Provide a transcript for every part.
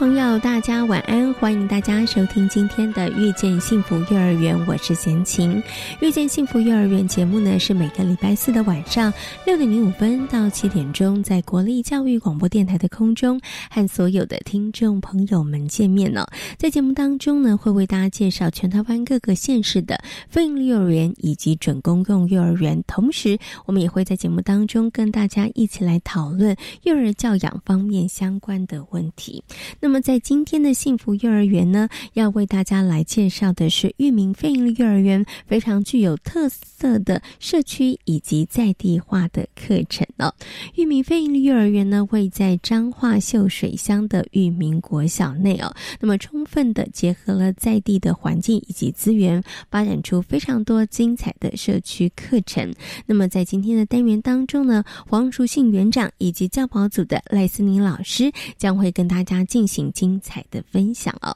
朋友，大家晚安！欢迎大家收听今天的《遇见幸福幼儿园》，我是贤琴。《遇见幸福幼儿园》节目呢，是每个礼拜四的晚上六点零五分到七点钟，在国立教育广播电台的空中和所有的听众朋友们见面呢。在节目当中呢，会为大家介绍全台湾各个县市的非营利幼儿园以及准公共幼儿园，同时我们也会在节目当中跟大家一起来讨论幼儿教养方面相关的问题。那那么，在今天的幸福幼儿园呢，要为大家来介绍的是域名非营利幼儿园非常具有特色的社区以及在地化的课程哦。域名非营利幼儿园呢，位在彰化秀水乡的域名国小内哦。那么，充分的结合了在地的环境以及资源，发展出非常多精彩的社区课程。那么，在今天的单元当中呢，黄淑信园长以及教保组的赖思宁老师将会跟大家进行。精彩的分享哦。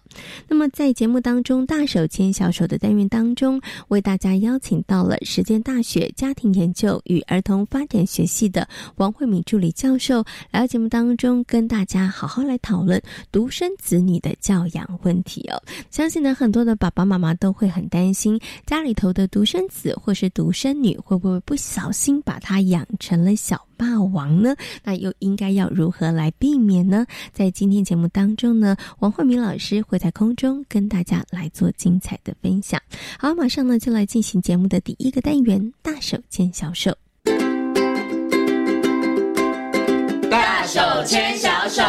那么在节目当中，大手牵小手的单元当中，为大家邀请到了实践大学家庭研究与儿童发展学系的王慧敏助理教授，来到节目当中跟大家好好来讨论独生子女的教养问题哦。相信呢，很多的爸爸妈妈都会很担心，家里头的独生子或是独生女会不会不小心把他养成了小。霸王呢？那又应该要如何来避免呢？在今天节目当中呢，王慧明老师会在空中跟大家来做精彩的分享。好，马上呢就来进行节目的第一个单元——大手牵小手。大手牵小手。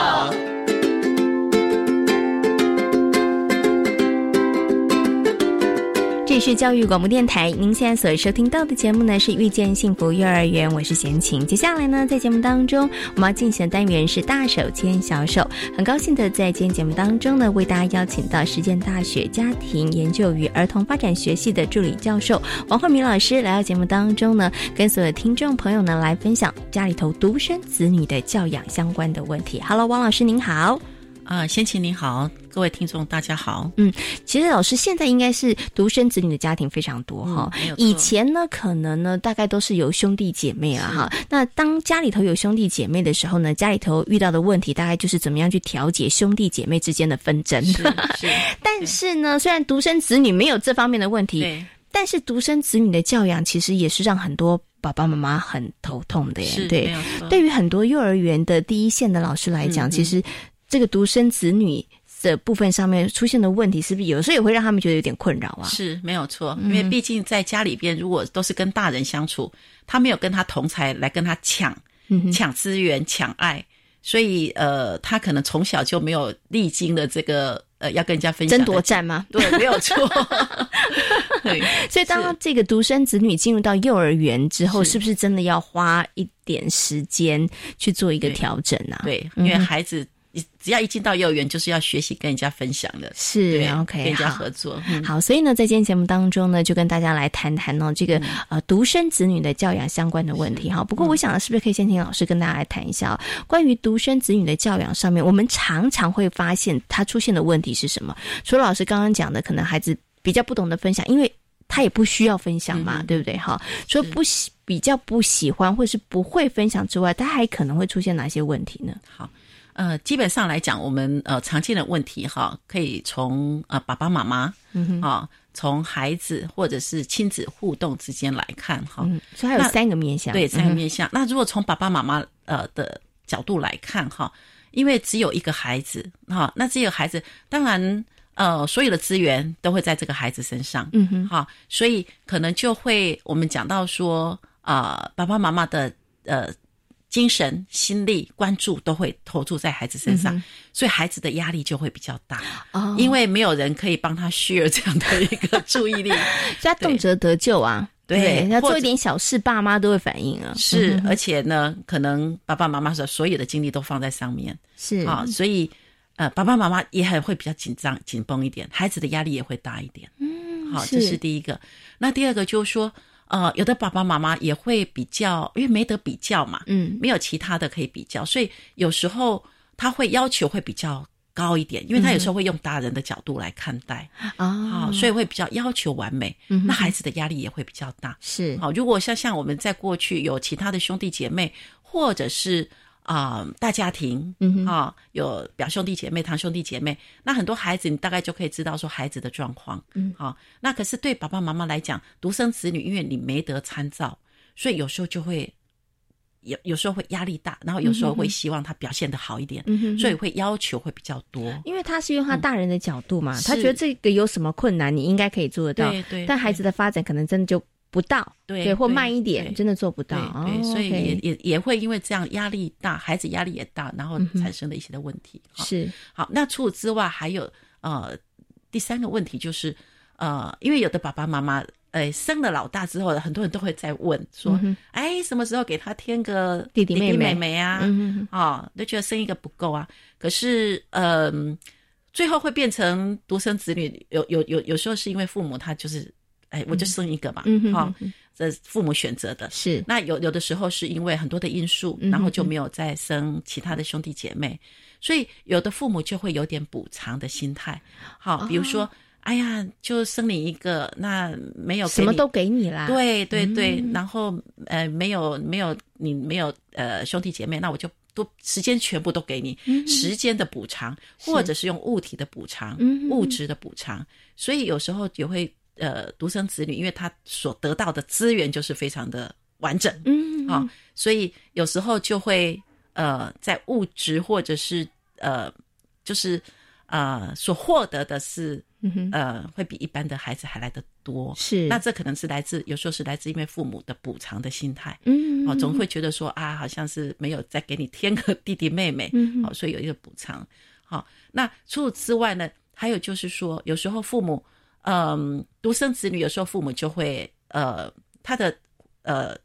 这是教育广播电台，您现在所收听到的节目呢是《遇见幸福幼儿园》，我是贤琴。接下来呢，在节目当中，我们要进行的单元是大手牵小手。很高兴的在今天节目当中呢，为大家邀请到实践大学家庭研究与儿童发展学系的助理教授王慧明老师来到节目当中呢，跟所有听众朋友呢来分享家里头独生子女的教养相关的问题。Hello，王老师您好。啊，先请您好，各位听众大家好。嗯，其实老师现在应该是独生子女的家庭非常多哈。以前呢，可能呢，大概都是有兄弟姐妹啊哈。那当家里头有兄弟姐妹的时候呢，家里头遇到的问题大概就是怎么样去调解兄弟姐妹之间的纷争。是。但是呢，虽然独生子女没有这方面的问题，但是独生子女的教养其实也是让很多爸爸妈妈很头痛的耶。对，对于很多幼儿园的第一线的老师来讲，其实。这个独生子女的部分上面出现的问题，是不是有时候也会让他们觉得有点困扰啊？是没有错，因为毕竟在家里边，如果都是跟大人相处，他没有跟他同才来跟他抢抢资源、抢爱，所以呃，他可能从小就没有历经了这个呃要跟人家分争夺战吗？对，没有错。对，所以当这个独生子女进入到幼儿园之后，是不是真的要花一点时间去做一个调整啊？对，因为孩子。只要一进到幼儿园，就是要学习跟人家分享的，是 OK，跟人家合作。好，所以呢，在今天节目当中呢，就跟大家来谈谈哦，这个呃独生子女的教养相关的问题哈。不过，我想是不是可以先请老师跟大家来谈一下关于独生子女的教养上面，我们常常会发现他出现的问题是什么？除了老师刚刚讲的，可能孩子比较不懂得分享，因为他也不需要分享嘛，对不对？哈，除了不喜比较不喜欢或是不会分享之外，他还可能会出现哪些问题呢？好。呃，基本上来讲，我们呃常见的问题哈，可以从呃爸爸妈妈啊，从孩子或者是亲子互动之间来看哈。所以还有三个面向，对，三个面向。那如果从爸爸妈妈呃的角度来看哈，因为只有一个孩子哈，那只有孩子当然呃所有的资源都会在这个孩子身上，嗯哼，哈，所以可能就会我们讲到说啊，爸爸妈妈的呃。精神、心力、关注都会投注在孩子身上，所以孩子的压力就会比较大。哦，因为没有人可以帮他 share 这样的一个注意力，所以他动辄得救啊。对，要做一点小事，爸妈都会反应啊。是，而且呢，可能爸爸妈妈的所有的精力都放在上面，是啊，所以呃，爸爸妈妈也很会比较紧张、紧绷一点，孩子的压力也会大一点。嗯，好，这是第一个。那第二个就是说，呃，有的爸爸妈妈也会比较，因为没得比较嘛，嗯，没有其他的可以比较，所以有时候他会要求会比较。高一点，因为他有时候会用大人的角度来看待啊，所以会比较要求完美，那孩子的压力也会比较大。是好，如果像像我们在过去有其他的兄弟姐妹，或者是啊大家庭，嗯啊有表兄弟姐妹、堂兄弟姐妹，那很多孩子你大概就可以知道说孩子的状况，嗯好，那可是对爸爸妈妈来讲，独生子女，因为你没得参照，所以有时候就会。有有时候会压力大，然后有时候会希望他表现的好一点，嗯所以会要求会比较多。因为他是用他大人的角度嘛，他觉得这个有什么困难，你应该可以做得到。对对。但孩子的发展可能真的就不到，对，或慢一点，真的做不到。对，所以也也也会因为这样压力大，孩子压力也大，然后产生的一些的问题。是。好，那除此之外，还有呃第三个问题就是呃，因为有的爸爸妈妈。哎，生了老大之后，很多人都会在问说：“哎，什么时候给他添个弟弟妹妹妹啊？”啊，都觉得生一个不够啊。可是，嗯，最后会变成独生子女。有有有，有时候是因为父母他就是，哎，我就生一个嘛，哈，这父母选择的。是那有有的时候是因为很多的因素，然后就没有再生其他的兄弟姐妹，所以有的父母就会有点补偿的心态。好，比如说。哎呀，就生你一个，那没有什么都给你啦。对对对，然后呃，没有没有你没有呃兄弟姐妹，那我就都时间全部都给你，时间的补偿，或者是用物体的补偿，物质的补偿。所以有时候也会呃，独生子女，因为他所得到的资源就是非常的完整，嗯啊，所以有时候就会呃，在物质或者是呃，就是呃，所获得的是。呃，会比一般的孩子还来得多，是。那这可能是来自，有时候是来自因为父母的补偿的心态，嗯，哦，总会觉得说啊，好像是没有再给你添个弟弟妹妹，嗯，哦，所以有一个补偿。好，那除此之外呢，还有就是说，有时候父母，嗯，独生子女，有时候父母就会，呃，他的，呃，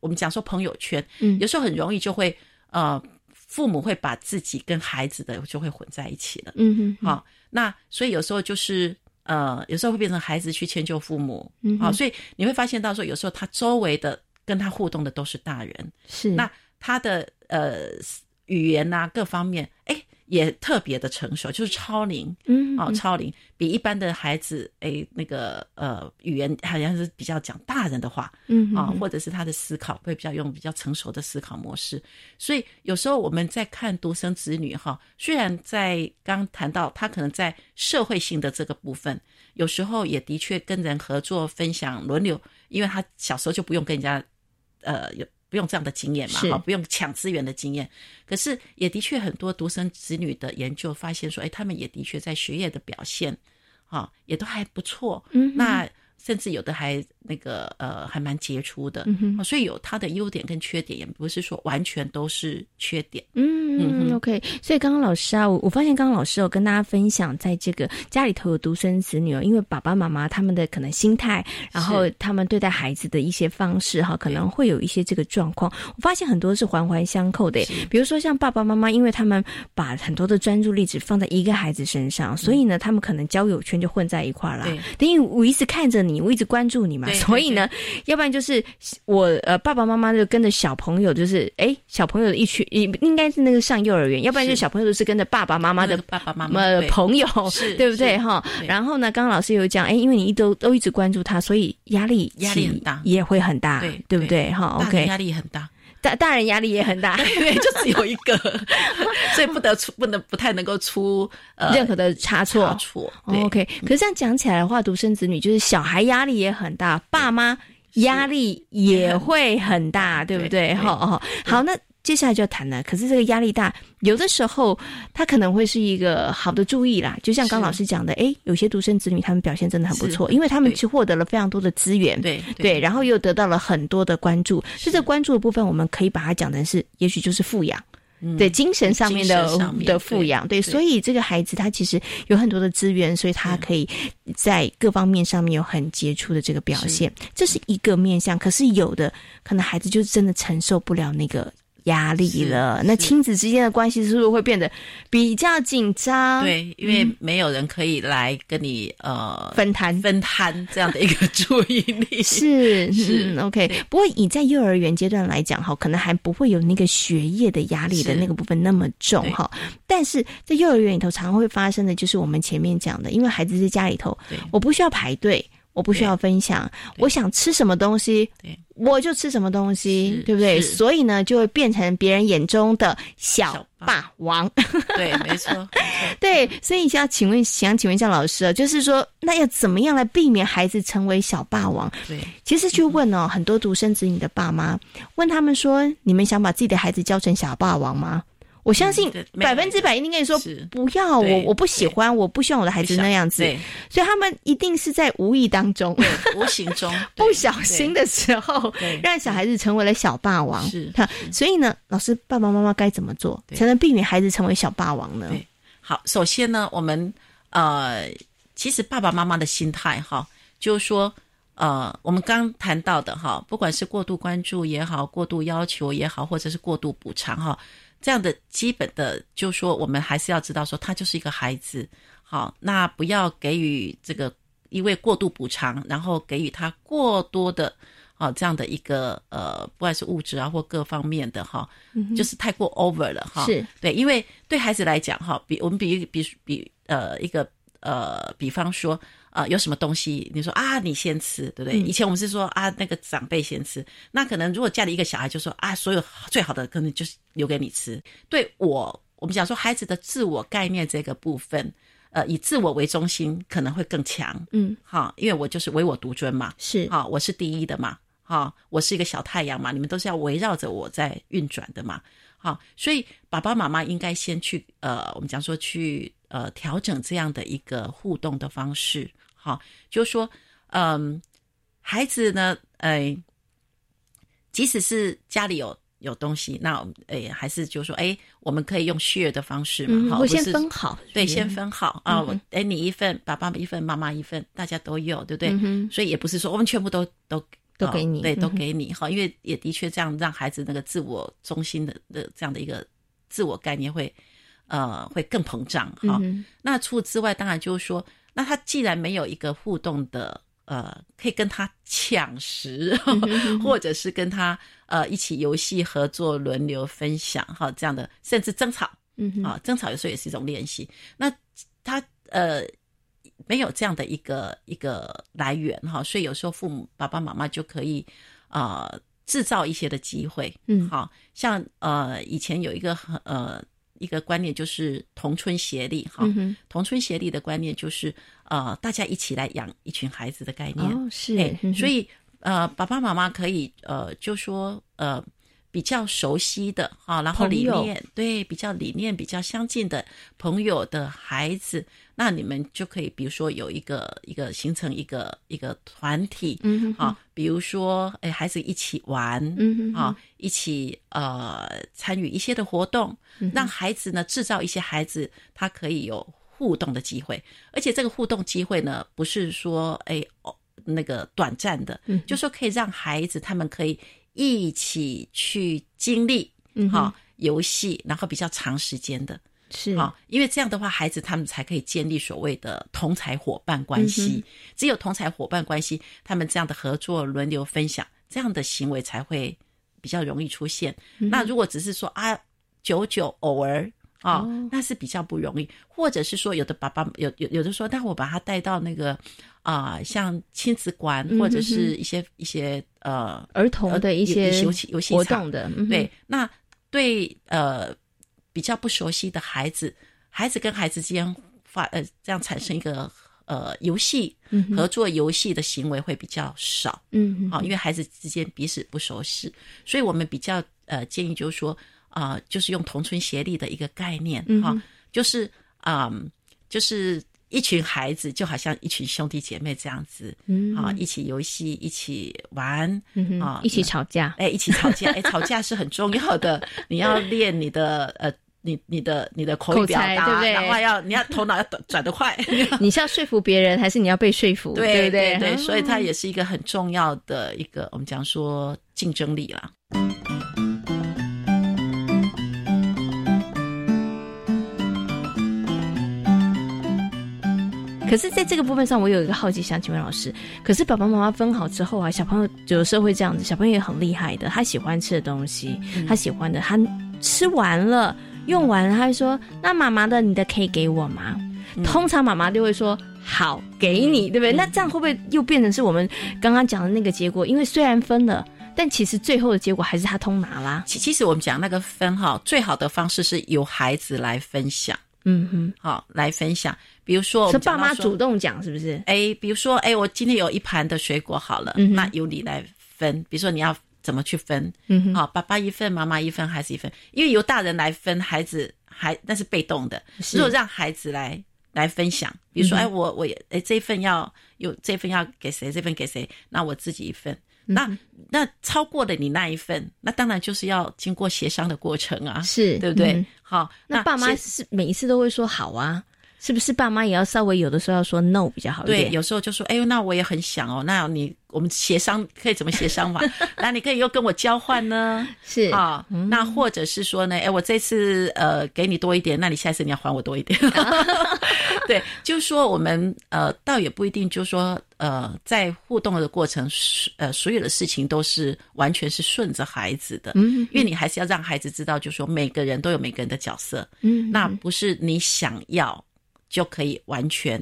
我们讲说朋友圈，嗯，有时候很容易就会，呃，父母会把自己跟孩子的就会混在一起了，嗯哼，好。那所以有时候就是呃，有时候会变成孩子去迁就父母，嗯好，所以你会发现到说，有时候他周围的跟他互动的都是大人，是。那他的呃语言呐各方面，哎。也特别的成熟，就是超龄，嗯，哦，超龄比一般的孩子，哎，那个呃，语言好像是比较讲大人的话，嗯，啊，或者是他的思考会比较用比较成熟的思考模式，所以有时候我们在看独生子女哈，虽然在刚谈到他可能在社会性的这个部分，有时候也的确跟人合作分享轮流，因为他小时候就不用跟人家，呃，有。不用这样的经验嘛，哈，不用抢资源的经验。可是也的确很多独生子女的研究发现说，哎，他们也的确在学业的表现，哈，也都还不错。嗯，那。甚至有的还那个呃还蛮杰出的，嗯所以有他的优点跟缺点，也不是说完全都是缺点。嗯，OK。所以刚刚老师啊，我我发现刚刚老师有跟大家分享，在这个家里头有独生子女哦，因为爸爸妈妈他们的可能心态，然后他们对待孩子的一些方式哈，可能会有一些这个状况。我发现很多是环环相扣的，比如说像爸爸妈妈，因为他们把很多的专注力只放在一个孩子身上，所以呢，他们可能交友圈就混在一块了。等于我一直看着。你我一直关注你嘛，所以呢，要不然就是我呃爸爸妈妈就跟着小朋友，就是哎小朋友的一群，应应该是那个上幼儿园，要不然就小朋友都是跟着爸爸妈妈的爸爸妈妈朋友，对不对哈？然后呢，刚刚老师有讲，哎，因为你一都都一直关注他，所以压力压力很大，也会很大，对对不对哈？OK，压力很大。大大人压力也很大，因为 就只有一个，所以不得出，不能不太能够出呃任何的差错。错，OK。可是这样讲起来的话，独生子女就是小孩压力也很大，爸妈压力也会很大，对不对？哈，好，好。那。接下来就要谈了。可是这个压力大，有的时候他可能会是一个好的注意啦。就像刚老师讲的，哎，有些独生子女他们表现真的很不错，因为他们去获得了非常多的资源，对对，然后又得到了很多的关注。所以这关注的部分，我们可以把它讲成是，也许就是富养。对精神上面的的富养，对，所以这个孩子他其实有很多的资源，所以他可以在各方面上面有很杰出的这个表现，这是一个面向。可是有的可能孩子就真的承受不了那个。压力了，那亲子之间的关系是不是会变得比较紧张？对，因为没有人可以来跟你呃分摊分摊这样的一个 注意力。是 是 OK，不过以在幼儿园阶段来讲哈，可能还不会有那个学业的压力的那个部分那么重哈。但是在幼儿园里头，常会发生的就是我们前面讲的，因为孩子在家里头，我不需要排队。我不需要分享，我想吃什么东西，我就吃什么东西，对不对？所以呢，就会变成别人眼中的小霸王。对，没错。对，所以想请问，想请问一下老师啊，就是说，那要怎么样来避免孩子成为小霸王？对，其实去问哦，很多独生子女的爸妈，问他们说，你们想把自己的孩子教成小霸王吗？我相信百分之百一定跟你说不要我我不喜欢我不希望我的孩子那样子，所以他们一定是在无意当中、无形中 不小心的时候，让小孩子成为了小霸王。是，所以呢，老师爸爸妈妈该怎么做才能避免孩子成为小霸王呢？好，首先呢，我们呃，其实爸爸妈妈的心态哈，就是说呃，我们刚谈到的哈，不管是过度关注也好，过度要求也好，或者是过度补偿哈。这样的基本的，就说我们还是要知道，说他就是一个孩子，好，那不要给予这个因为过度补偿，然后给予他过多的，啊，这样的一个呃，不管是物质啊或各方面的哈，就是太过 over 了哈。是对，因为对孩子来讲哈，比我们比比比呃一个呃，比方说。啊，有什么东西？你说啊，你先吃，对不对？以前我们是说啊，那个长辈先吃。那可能如果家里一个小孩，就说啊，所有最好的可能就是留给你吃。对我，我们讲说孩子的自我概念这个部分，呃，以自我为中心可能会更强。嗯，好，因为我就是唯我独尊嘛，是好，我是第一的嘛，好，我是一个小太阳嘛，你们都是要围绕着我在运转的嘛，好，所以爸爸妈妈应该先去呃，我们讲说去呃调整这样的一个互动的方式。好，就是说，嗯，孩子呢，哎，即使是家里有有东西，那哎，还是就说，哎，我们可以用 share 的方式嘛，好，我先分好，对，先分好啊，我哎，你一份，爸爸一份，妈妈一份，大家都有，对不对？所以也不是说我们全部都都都给你，对，都给你，好，因为也的确这样让孩子那个自我中心的的这样的一个自我概念会呃会更膨胀，哈。那除此之外，当然就是说。那他既然没有一个互动的，呃，可以跟他抢食，或者是跟他呃一起游戏合作、轮流分享哈这样的，甚至争吵，嗯啊，争吵有时候也是一种练习。那他呃没有这样的一个一个来源哈，所以有时候父母爸爸妈妈就可以啊制造一些的机会，嗯，好像呃以前有一个呃。一个观念就是同村协力，哈，同村协力的观念就是呃，大家一起来养一群孩子的概念，哦，是，所以呃，爸爸妈妈可以呃，就说呃。比较熟悉的啊，然后理念对比较理念比较相近的朋友的孩子，那你们就可以比如说有一个一个形成一个一个团体，嗯，啊，比如说哎孩子一起玩，嗯，啊，一起呃参与一些的活动，让孩子呢制造一些孩子他可以有互动的机会，而且这个互动机会呢不是说哎哦那个短暂的，嗯，就说可以让孩子他们可以。一起去经历，嗯，好游戏，然后比较长时间的，是啊，因为这样的话，孩子他们才可以建立所谓的同才伙伴关系。只有同才伙伴关系，他们这样的合作、轮流分享，这样的行为才会比较容易出现。那如果只是说啊，久久偶尔。啊，那是比较不容易，或者是说，有的爸爸有有有的说，那我把他带到那个啊，像亲子馆或者是一些一些呃儿童的一些游戏游戏活动的，对，那对呃比较不熟悉的孩子，孩子跟孩子之间发呃这样产生一个呃游戏合作游戏的行为会比较少，嗯，啊，因为孩子之间彼此不熟悉，所以我们比较呃建议就是说。啊，就是用同村协力的一个概念哈，就是啊，就是一群孩子就好像一群兄弟姐妹这样子，嗯，啊，一起游戏，一起玩，啊，一起吵架，哎，一起吵架，哎，吵架是很重要的，你要练你的呃。你你的你的口语表达，对不对？然后要你要头脑要转转得快。你是要说服别人，还是你要被说服？对不对？对，所以它也是一个很重要的一个我们讲说竞争力啦。可是，在这个部分上，我有一个好奇，想请问老师：，可是爸爸妈妈分好之后啊，小朋友有时候会这样子，小朋友也很厉害的，他喜欢吃的东西，他喜欢的，他吃完了。用完了，他会说：“那妈妈的，你的可以给我吗？”通常妈妈就会说：“好，给你，对不对？”那这样会不会又变成是我们刚刚讲的那个结果？因为虽然分了，但其实最后的结果还是他通拿啦。其其实我们讲那个分哈，最好的方式是由孩子来分享。嗯哼，好，来分享。比如说，是爸妈主动讲，是不是？哎，比如说，哎，我今天有一盘的水果，好了，那由你来分。比如说，你要。怎么去分？嗯，好，爸爸一份，妈妈一份，孩子一份。因为由大人来分，孩子还那是被动的。如果让孩子来来分享，比如说，哎，我我哎这一份要有这份要给谁？这份给谁？那我自己一份。那那超过了你那一份，那当然就是要经过协商的过程啊，是对不对？好，那爸妈是每一次都会说好啊。是不是爸妈也要稍微有的时候要说 no 比较好一点？对，有时候就说，哎呦，那我也很想哦，那你我们协商可以怎么协商嘛？那你可以又跟我交换呢？是啊，那或者是说呢，哎，我这次呃给你多一点，那你下次你要还我多一点。对，就是说我们呃倒也不一定，就是说呃在互动的过程，呃所有的事情都是完全是顺着孩子的，嗯，因为你还是要让孩子知道，就是说每个人都有每个人的角色，嗯，那不是你想要。就可以完全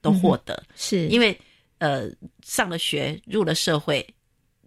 都获得，是。因为呃上了学入了社会，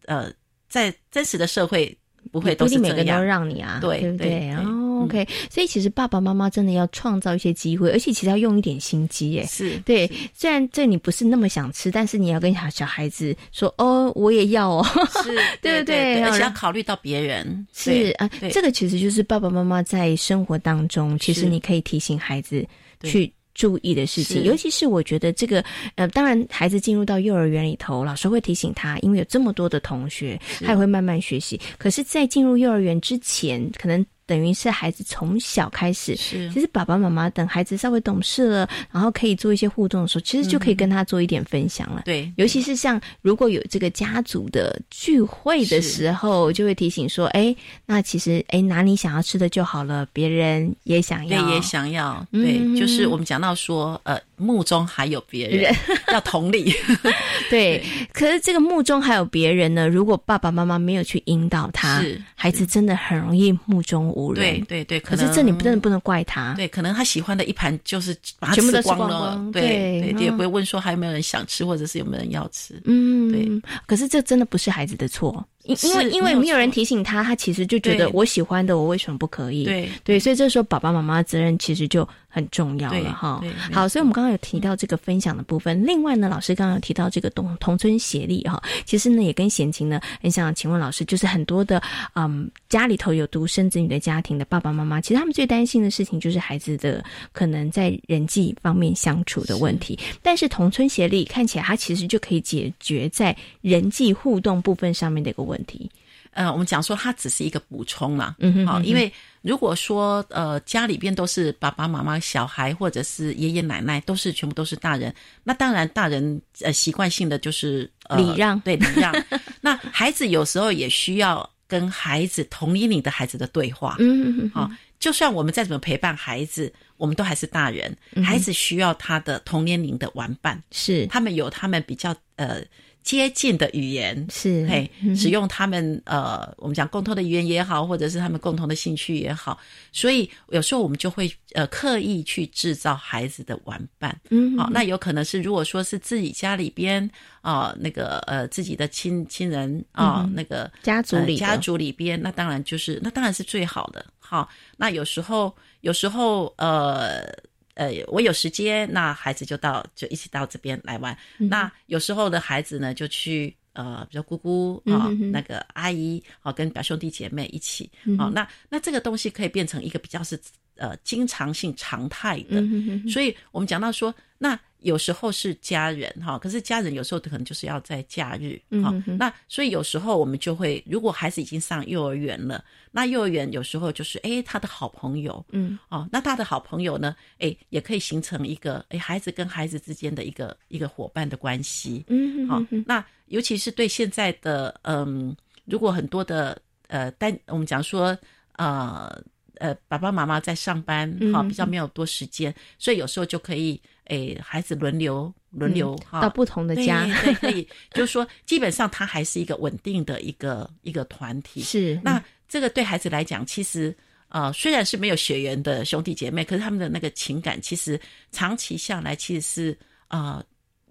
呃在真实的社会不会都是每个都让你啊，对对对，OK，所以其实爸爸妈妈真的要创造一些机会，而且其实要用一点心机耶，是对，虽然这你不是那么想吃，但是你要跟小小孩子说哦，我也要哦，是，对对对，而且要考虑到别人，是啊，这个其实就是爸爸妈妈在生活当中，其实你可以提醒孩子去。注意的事情，尤其是我觉得这个，呃，当然孩子进入到幼儿园里头，老师会提醒他，因为有这么多的同学，他也会慢慢学习。可是，在进入幼儿园之前，可能。等于是孩子从小开始，是。其实爸爸妈妈等孩子稍微懂事了，然后可以做一些互动的时候，其实就可以跟他做一点分享了。对，尤其是像如果有这个家族的聚会的时候，就会提醒说：“哎，那其实哎拿你想要吃的就好了，别人也想要，也想要。”对，就是我们讲到说，呃，墓中还有别人，要同理。对，可是这个墓中还有别人呢，如果爸爸妈妈没有去引导他，孩子真的很容易目中无人。对对对，可是这你真的不能怪他。对，可能他喜欢的一盘就是把它吃光了。对对，也不会问说还有没有人想吃，或者是有没有人要吃。嗯，对。可是这真的不是孩子的错。因因为因为没有人提醒他，他其实就觉得我喜欢的，我为什么不可以？对对，所以这时候爸爸妈妈的责任其实就很重要了哈。好，所以我们刚刚有提到这个分享的部分。另外呢，老师刚刚有提到这个同同村协力哈，其实呢也跟贤琴呢很想请问老师，就是很多的嗯家里头有独生子女的家庭的爸爸妈妈，其实他们最担心的事情就是孩子的可能在人际方面相处的问题。但是同村协力看起来，它其实就可以解决在人际互动部分上面的一个。问题，呃，我们讲说它只是一个补充嘛，嗯哼，好，因为如果说呃家里边都是爸爸妈妈、小孩或者是爷爷奶奶都是全部都是大人，那当然大人呃习惯性的就是礼让，对礼让。那孩子有时候也需要跟孩子同年龄的孩子的对话，嗯嗯，好，就算我们再怎么陪伴孩子，我们都还是大人，孩子需要他的同年龄的玩伴，是。他们有他们比较呃。接近的语言是嘿，使用他们呃，我们讲共同的语言也好，或者是他们共同的兴趣也好，所以有时候我们就会呃刻意去制造孩子的玩伴，嗯，好，那有可能是如果说是自己家里边啊那个呃自己的亲亲人啊那个家族里家族里边，那当然就是那当然是最好的，好，那有时候有时候呃。呃，我有时间，那孩子就到，就一起到这边来玩。那有时候的孩子呢，就去呃，比如姑姑啊，那个阿姨啊，跟表兄弟姐妹一起啊，那那这个东西可以变成一个比较是呃经常性常态的，所以我们讲到说那。有时候是家人哈，可是家人有时候可能就是要在假日哈。那所以有时候我们就会，如果孩子已经上幼儿园了，那幼儿园有时候就是哎他的好朋友，嗯哦，那他的好朋友呢，哎也可以形成一个哎孩子跟孩子之间的一个一个伙伴的关系，嗯好。那尤其是对现在的嗯，如果很多的呃单我们讲说呃呃爸爸妈妈在上班哈，比较没有多时间，所以有时候就可以。诶，孩子轮流轮流哈，到不同的家，对，可以，就是说，基本上他还是一个稳定的一个一个团体。是，那这个对孩子来讲，其实呃，虽然是没有血缘的兄弟姐妹，可是他们的那个情感，其实长期下来，其实是啊。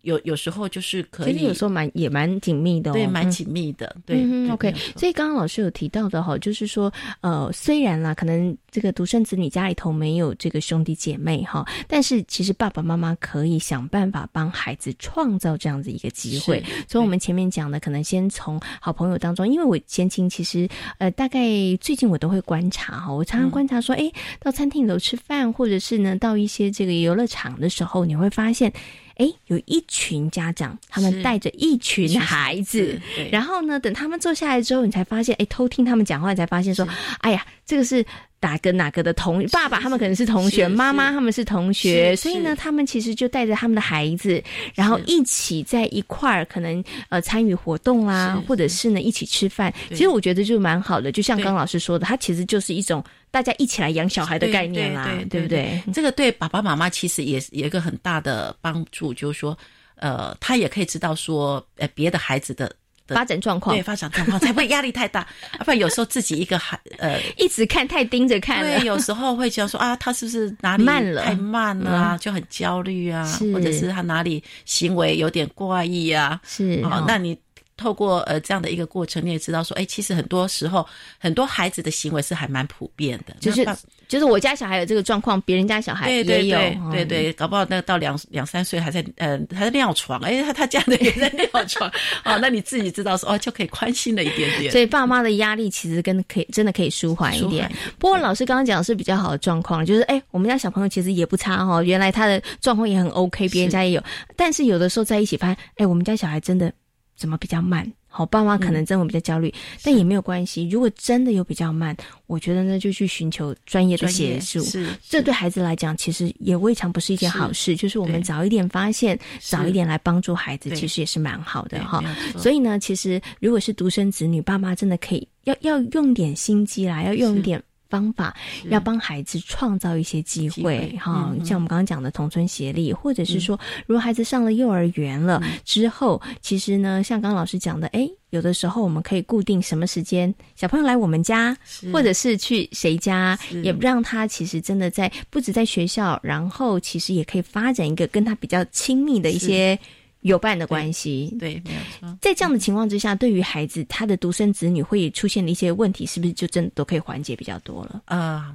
有有时候就是可以，其实有时候蛮也蛮紧密的，对，蛮紧密的，对。OK，所以刚刚老师有提到的哈，就是说，呃，虽然啦，可能这个独生子女家里头没有这个兄弟姐妹哈，但是其实爸爸妈妈可以想办法帮孩子创造这样子一个机会。所以，我们前面讲的，可能先从好朋友当中，因为我前情其实呃，大概最近我都会观察哈，我常常观察说，哎，到餐厅里头吃饭，或者是呢，到一些这个游乐场的时候，你会发现。哎，有一群家长，他们带着一群孩子，然后呢，等他们坐下来之后，你才发现，哎，偷听他们讲话，你才发现说，哎呀，这个是。哪个哪个的同爸爸，他们可能是同学；妈妈他们是同学，所以呢，他们其实就带着他们的孩子，然后一起在一块儿，可能呃参与活动啦，或者是呢一起吃饭。其实我觉得就蛮好的，就像刚老师说的，它其实就是一种大家一起来养小孩的概念啦，对不对？这个对爸爸妈妈其实也有一个很大的帮助，就是说，呃，他也可以知道说，呃，别的孩子的。发展状况。对发展状况 才不会压力太大，不然有时候自己一个孩呃一直看太盯着看，对，有时候会觉得说啊，他是不是哪里慢了。太慢了啊，就很焦虑啊，或者是他哪里行为有点怪异啊，是啊，那你。透过呃这样的一个过程，你也知道说，哎，其实很多时候很多孩子的行为是还蛮普遍的，就是就是我家小孩有这个状况，别人家小孩也有，对对，搞不好那到两两三岁还在呃还在尿床，哎，他他家的也在尿床，哦，那你自己知道说哦就可以宽心了一点点，所以爸妈的压力其实跟可以真的可以舒缓一点。不过老师刚刚讲的是比较好的状况，就是哎，我们家小朋友其实也不差哈，原来他的状况也很 OK，别人家也有，但是有的时候在一起发现，哎，我们家小孩真的怎么比较慢。好，爸妈可能真的比较焦虑，但也没有关系。如果真的有比较慢，我觉得呢，就去寻求专业的协助。是，这对孩子来讲，其实也未尝不是一件好事。就是我们早一点发现，早一点来帮助孩子，其实也是蛮好的哈。所以呢，其实如果是独生子女，爸妈真的可以要要用点心机啦，要用点。方法要帮孩子创造一些机会，哈，像我们刚刚讲的同村协力，或者是说，如果孩子上了幼儿园了之后，其实呢，像刚刚老师讲的，哎，有的时候我们可以固定什么时间，小朋友来我们家，或者是去谁家，也让他其实真的在不止在学校，然后其实也可以发展一个跟他比较亲密的一些。有伴的关系，对，没有错。在这样的情况之下，对于孩子他的独生子女会出现的一些问题，是不是就真的都可以缓解比较多了？啊，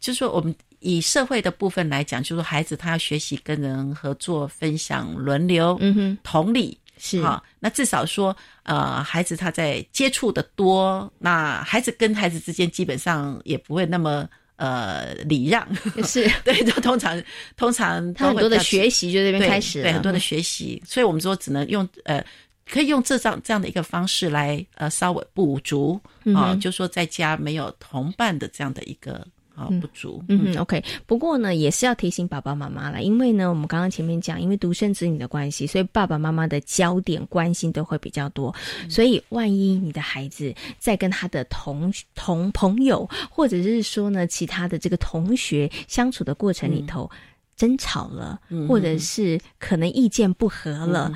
就是说，我们以社会的部分来讲，就是说，孩子他要学习跟人合作、分享、轮流，嗯哼，同理是啊。那至少说，呃，孩子他在接触的多，那孩子跟孩子之间基本上也不会那么。呃，礼让。是。对，就通常通常他很多的学习就这边开始，对很多的学习，所以我们说只能用呃，可以用这样这样的一个方式来呃稍微补足啊，就说在家没有同伴的这样的一个。啊，不足。嗯，OK。不过呢，也是要提醒爸爸妈妈了，因为呢，我们刚刚前面讲，因为独生子女的关系，所以爸爸妈妈的焦点关心都会比较多。所以，万一你的孩子在跟他的同同朋友，或者是说呢，其他的这个同学相处的过程里头争吵了，或者是可能意见不合了。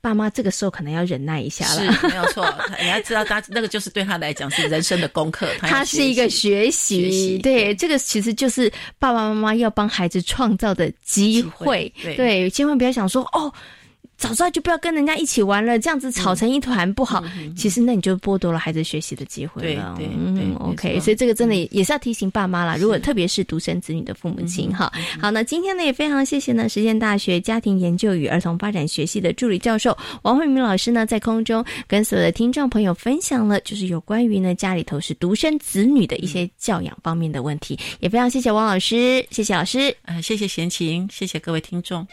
爸妈这个时候可能要忍耐一下了，是没有错。你要知道，他那个就是对他来讲是人生的功课，他是一个学习。对，这个其实就是爸爸妈妈要帮孩子创造的机会。对，千万不要想说哦。早知道就不要跟人家一起玩了，这样子吵成一团不好。其实那你就剥夺了孩子学习的机会了。对对对，OK。所以这个真的也是要提醒爸妈啦，如果特别是独生子女的父母亲哈。好，那今天呢也非常谢谢呢实践大学家庭研究与儿童发展学系的助理教授王慧明老师呢在空中跟所有的听众朋友分享了就是有关于呢家里头是独生子女的一些教养方面的问题，也非常谢谢王老师，谢谢老师，呃，谢谢贤琴，谢谢各位听众。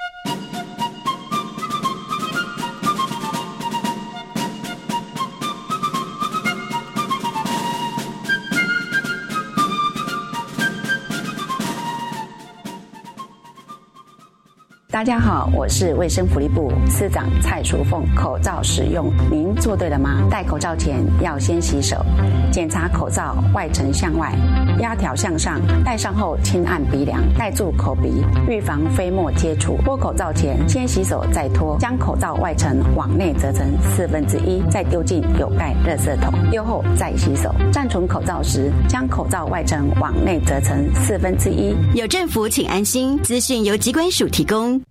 大家好，我是卫生福利部司长蔡淑凤。口罩使用，您做对了吗？戴口罩前要先洗手，检查口罩外层向外，压条向上，戴上后轻按鼻梁，盖住口鼻，预防飞沫接触。脱口罩前先洗手再脱，将口罩外层往内折成四分之一，再丢进有盖热色桶，丢后再洗手。暂存口罩时，将口罩外层往内折成四分之一。有政府，请安心。资讯由机关署提供。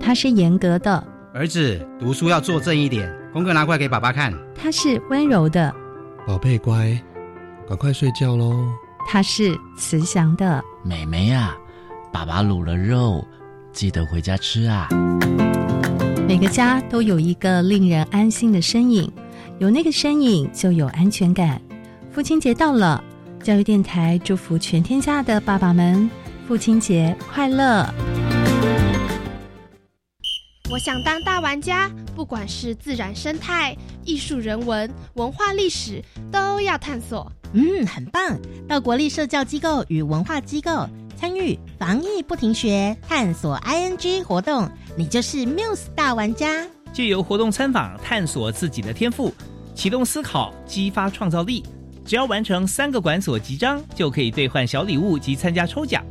他是严格的儿子，读书要做正一点，功课拿过来给爸爸看。他是温柔的宝贝，乖，赶快睡觉喽。他是慈祥的美眉呀，爸爸卤了肉，记得回家吃啊。每个家都有一个令人安心的身影，有那个身影就有安全感。父亲节到了，教育电台祝福全天下的爸爸们，父亲节快乐。我想当大玩家，不管是自然生态、艺术人文、文化历史，都要探索。嗯，很棒！到国立社教机构与文化机构参与防疫不停学探索 ING 活动，你就是 Muse 大玩家。借由活动参访，探索自己的天赋，启动思考，激发创造力。只要完成三个馆所集章，就可以兑换小礼物及参加抽奖。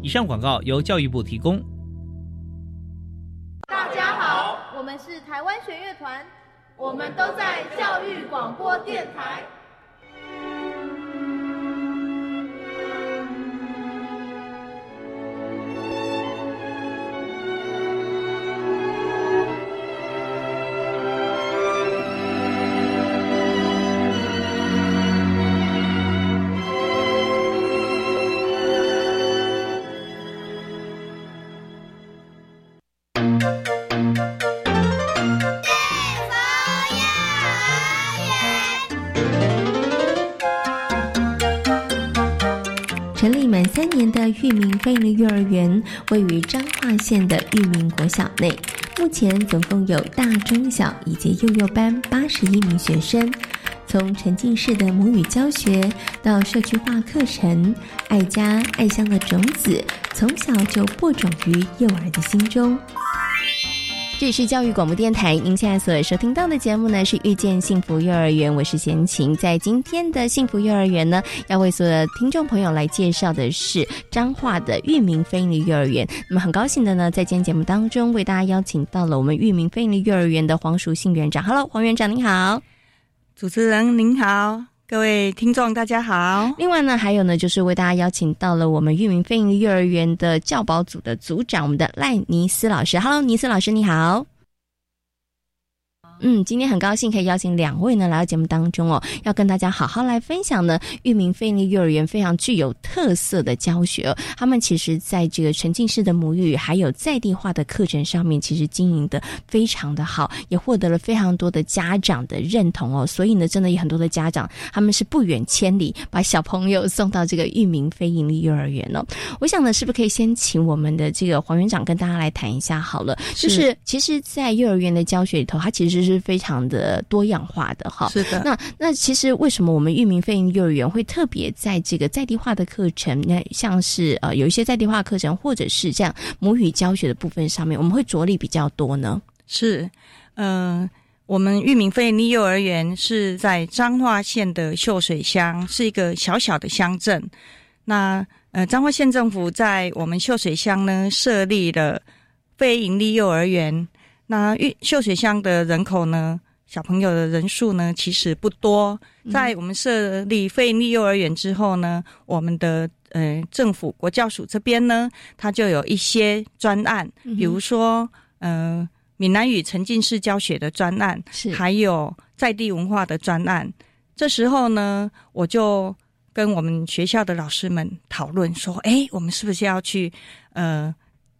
以上广告由教育部提供。们是台湾弦乐团，我们都在教育广播电台。欢迎的幼儿园位于彰化县的裕民国小内，目前总共有大、中、小以及幼幼班八十一名学生。从沉浸式的母语教学到社区化课程，爱家爱乡的种子从小就播种于幼儿的心中。这里是教育广播电台，您现在所收听到的节目呢是遇见幸福幼儿园，我是贤琴。在今天的幸福幼儿园呢，要为所有的听众朋友来介绍的是彰化的裕民飞利幼儿园。那么很高兴的呢，在今天节目当中为大家邀请到了我们裕民飞利幼儿园的黄淑信园长。Hello，黄园长您好，主持人您好。各位听众，大家好。另外呢，还有呢，就是为大家邀请到了我们育明飞鹰幼儿园的教保组的组长，我们的赖尼斯老师。Hello，尼斯老师，你好。嗯，今天很高兴可以邀请两位呢来到节目当中哦，要跟大家好好来分享呢。裕民费力幼儿园非常具有特色的教学，他们其实在这个沉浸式的母语还有在地化的课程上面，其实经营的非常的好，也获得了非常多的家长的认同哦。所以呢，真的有很多的家长他们是不远千里把小朋友送到这个裕民非盈利幼儿园哦。我想呢，是不是可以先请我们的这个黄园长跟大家来谈一下好了？就是其实，在幼儿园的教学里头，它其实是非常的多样化的哈，是的。那那其实为什么我们域名飞鹰幼儿园会特别在这个在地化的课程，那像是呃有一些在地化课程，或者是这样母语教学的部分上面，我们会着力比较多呢？是，嗯，我们育民飞鹰幼儿园是在彰化县的秀水乡，是一个小小的乡镇。那呃，彰化县政府在我们秀水乡呢设立了非营利幼儿园。那玉秀水乡的人口呢？小朋友的人数呢？其实不多。在我们设立非营利幼儿园之后呢，我们的呃政府国教署这边呢，它就有一些专案，比如说呃闽南语沉浸式教学的专案，是还有在地文化的专案。这时候呢，我就跟我们学校的老师们讨论说：“哎，我们是不是要去呃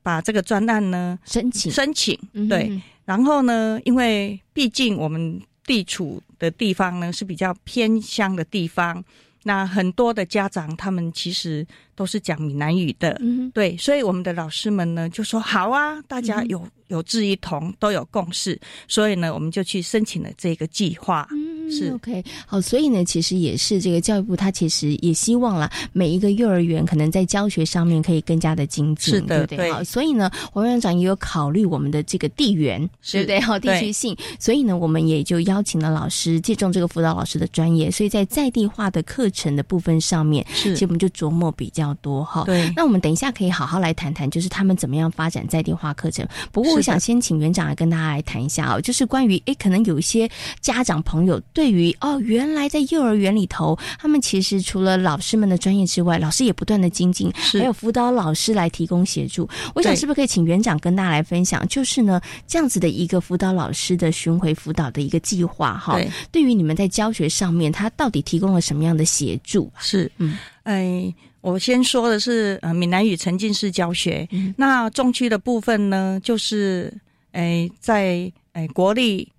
把这个专案呢申请申请？嗯对，然后呢，因为毕竟我们地处的地方呢是比较偏乡的地方。”那很多的家长，他们其实都是讲闽南语的，嗯、对，所以我们的老师们呢就说好啊，大家有、嗯、有志一同，都有共识，所以呢，我们就去申请了这个计划。嗯是。OK，好，所以呢，其实也是这个教育部，他其实也希望啦，每一个幼儿园可能在教学上面可以更加的精进，是的，对不对？好，所以呢，黄院长也有考虑我们的这个地缘，对不对？好，地区性，所以呢，我们也就邀请了老师，借重这个辅导老师的专业，所以在在地化的课程的部分上面，是，其实我们就琢磨比较多哈。对，那我们等一下可以好好来谈谈，就是他们怎么样发展在地化课程。不过，我想先请园长来跟大家来谈一下哦，就是关于诶，可能有一些家长朋友对于哦，原来在幼儿园里头，他们其实除了老师们的专业之外，老师也不断的精进，还有辅导老师来提供协助。我想是不是可以请园长跟大家来分享，就是呢这样子的一个辅导老师的巡回辅导的一个计划哈？对，对于你们在教学上面，他到底提供了什么样的协助？是，嗯，哎。我先说的是呃闽南语沉浸式教学，嗯、那中区的部分呢，就是诶在诶国立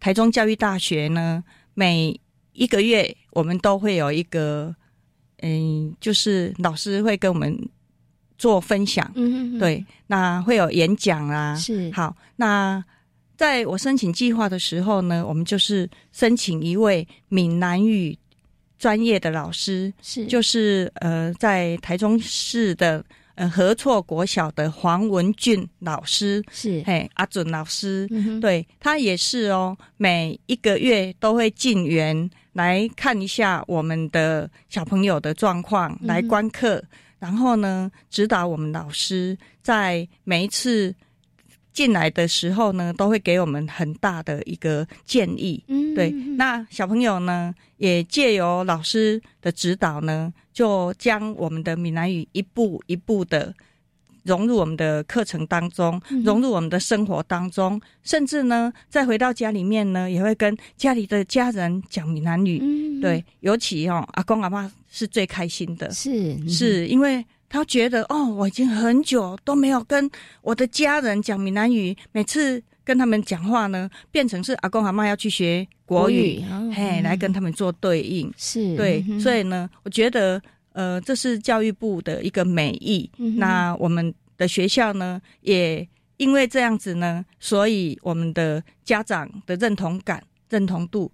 台中教育大学呢，每一个月我们都会有一个，嗯，就是老师会跟我们做分享，嗯。对，那会有演讲啊，是。好，那在我申请计划的时候呢，我们就是申请一位闽南语。专业的老师是，就是呃，在台中市的呃合错国小的黄文俊老师。是，嘿阿准老师，嗯、对他也是哦，每一个月都会进园来看一下我们的小朋友的状况，嗯、来观课，然后呢指导我们老师在每一次。进来的时候呢，都会给我们很大的一个建议。嗯，对。那小朋友呢，也借由老师的指导呢，就将我们的闽南语一步一步的融入我们的课程当中，嗯、融入我们的生活当中，甚至呢，再回到家里面呢，也会跟家里的家人讲闽南语。嗯，对，尤其哦，阿公阿妈是最开心的，是、嗯、是因为。他觉得哦，我已经很久都没有跟我的家人讲闽南语，每次跟他们讲话呢，变成是阿公阿妈要去学国语，国语哦、嘿，来跟他们做对应。是对，嗯、所以呢，我觉得呃，这是教育部的一个美意。嗯、那我们的学校呢，也因为这样子呢，所以我们的家长的认同感、认同度。